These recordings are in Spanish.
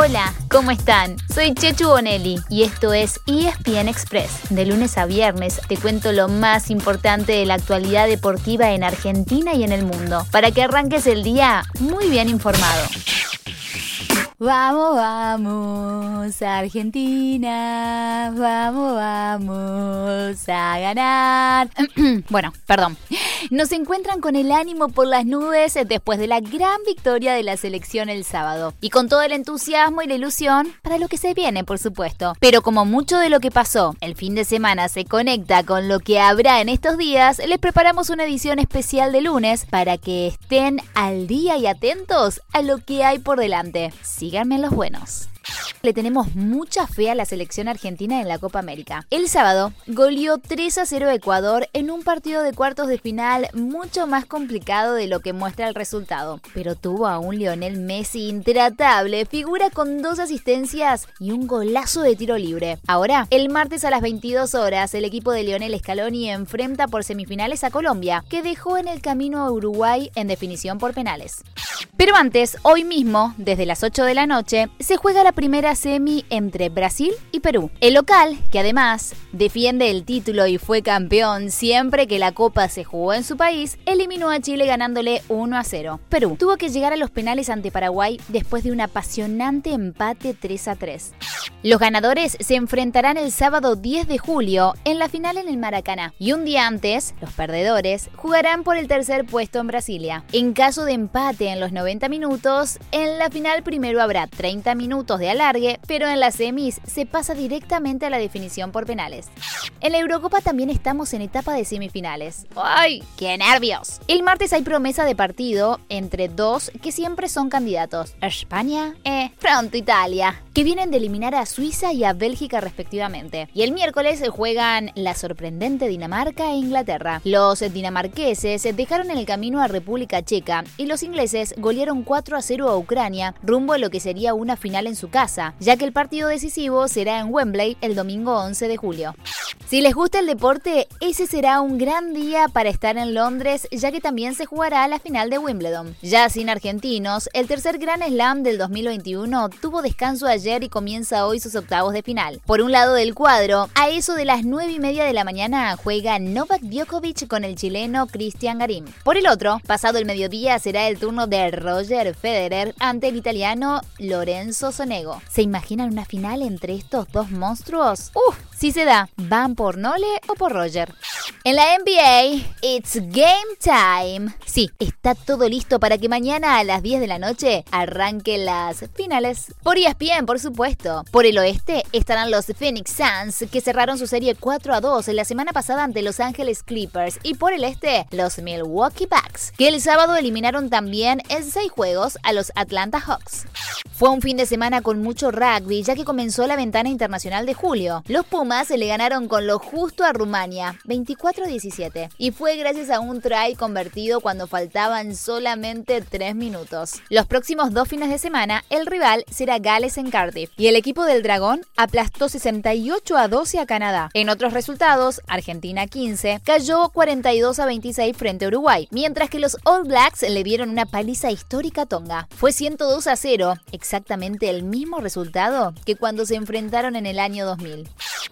Hola, ¿cómo están? Soy Chechu Bonelli y esto es ESPN Express. De lunes a viernes te cuento lo más importante de la actualidad deportiva en Argentina y en el mundo, para que arranques el día muy bien informado. Vamos, vamos, Argentina, vamos, vamos a ganar. bueno, perdón. Nos encuentran con el ánimo por las nubes después de la gran victoria de la selección el sábado. Y con todo el entusiasmo y la ilusión para lo que se viene, por supuesto. Pero como mucho de lo que pasó el fin de semana se conecta con lo que habrá en estos días, les preparamos una edición especial de lunes para que estén al día y atentos a lo que hay por delante. Síganme los buenos. Le tenemos mucha fe a la selección argentina en la Copa América. El sábado goleó 3 a 0 a Ecuador en un partido de cuartos de final mucho más complicado de lo que muestra el resultado. Pero tuvo a un Lionel Messi intratable, figura con dos asistencias y un golazo de tiro libre. Ahora, el martes a las 22 horas, el equipo de Lionel Scaloni enfrenta por semifinales a Colombia, que dejó en el camino a Uruguay en definición por penales. Pero antes, hoy mismo, desde las 8 de la noche, se juega la primera semi entre Brasil y Perú. El local, que además defiende el título y fue campeón siempre que la Copa se jugó en su país, eliminó a Chile ganándole 1 a 0. Perú tuvo que llegar a los penales ante Paraguay después de un apasionante empate 3 a 3. Los ganadores se enfrentarán el sábado 10 de julio en la final en el Maracaná y un día antes, los perdedores jugarán por el tercer puesto en Brasilia. En caso de empate en los 90 minutos, en la final primero habrá 30 minutos de alargue, pero en las semis se pasa directamente a la definición por penales. En la Eurocopa también estamos en etapa de semifinales. ¡Ay, qué nervios! El martes hay promesa de partido entre dos que siempre son candidatos, España e pronto Italia, que vienen de eliminar a Suiza y a Bélgica respectivamente. Y el miércoles juegan la sorprendente Dinamarca e Inglaterra. Los dinamarqueses dejaron en el camino a República Checa y los ingleses golearon 4 a 0 a Ucrania rumbo a lo que sería una final en su casa, ya que el partido decisivo será en Wembley el domingo 11 de julio. Si les gusta el deporte, ese será un gran día para estar en Londres, ya que también se jugará la final de Wimbledon. Ya sin argentinos, el tercer Gran Slam del 2021 tuvo descanso ayer y comienza hoy sus octavos de final. Por un lado del cuadro, a eso de las 9 y media de la mañana juega Novak Djokovic con el chileno Cristian Garim. Por el otro, pasado el mediodía será el turno de Roger Federer ante el italiano Lorenzo Sonego. ¿Se imaginan una final entre estos dos monstruos? ¡Uf! Si se da, ¿van por Nole o por Roger? En la NBA, it's game time. Sí, está todo listo para que mañana a las 10 de la noche arranquen las finales. Por ESPN, por supuesto. Por el oeste estarán los Phoenix Suns, que cerraron su serie 4 a 2 la semana pasada ante Los Angeles Clippers. Y por el este, los Milwaukee Bucks, que el sábado eliminaron también en 6 juegos a los Atlanta Hawks. Fue un fin de semana con mucho rugby, ya que comenzó la ventana internacional de julio. Los Pumas le ganaron con lo justo a Rumania, 24-17, y fue gracias a un try convertido cuando faltaban solamente 3 minutos. Los próximos dos fines de semana, el rival será Gales en Cardiff, y el equipo del Dragón aplastó 68 a 12 a Canadá. En otros resultados, Argentina 15 cayó 42 a 26 frente a Uruguay, mientras que los All Blacks le dieron una paliza histórica a Tonga. Fue 102 a 0, exactamente el mismo resultado que cuando se enfrentaron en el año 2000.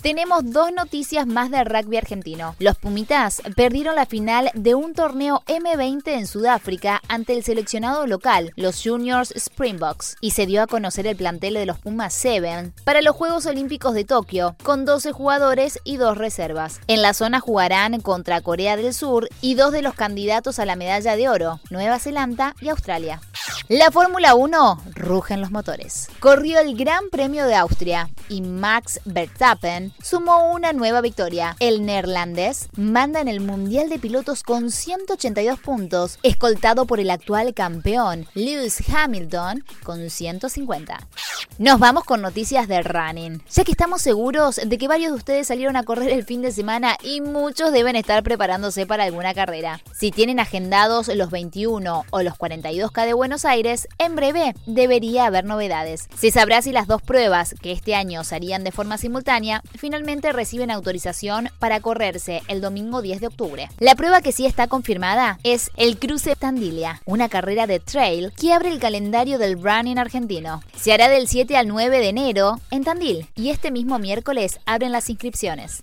Tenemos dos noticias más del rugby argentino. Los Pumitas perdieron la final de un torneo M20 en Sudáfrica ante el seleccionado local, los Juniors Springboks, y se dio a conocer el plantel de los Pumas 7 para los Juegos Olímpicos de Tokio, con 12 jugadores y dos reservas. En la zona jugarán contra Corea del Sur y dos de los candidatos a la medalla de oro, Nueva Zelanda y Australia. La Fórmula 1 rugen los motores. Corrió el Gran Premio de Austria y Max Verstappen sumó una nueva victoria. El neerlandés manda en el Mundial de Pilotos con 182 puntos, escoltado por el actual campeón Lewis Hamilton con 150. Nos vamos con noticias de running, ya que estamos seguros de que varios de ustedes salieron a correr el fin de semana y muchos deben estar preparándose para alguna carrera. Si tienen agendados los 21 o los 42K de Buenos Aires, en breve haber novedades. Se sabrá si las dos pruebas que este año se harían de forma simultánea finalmente reciben autorización para correrse el domingo 10 de octubre. La prueba que sí está confirmada es el Cruce Tandilia, una carrera de trail que abre el calendario del running argentino. Se hará del 7 al 9 de enero en Tandil y este mismo miércoles abren las inscripciones.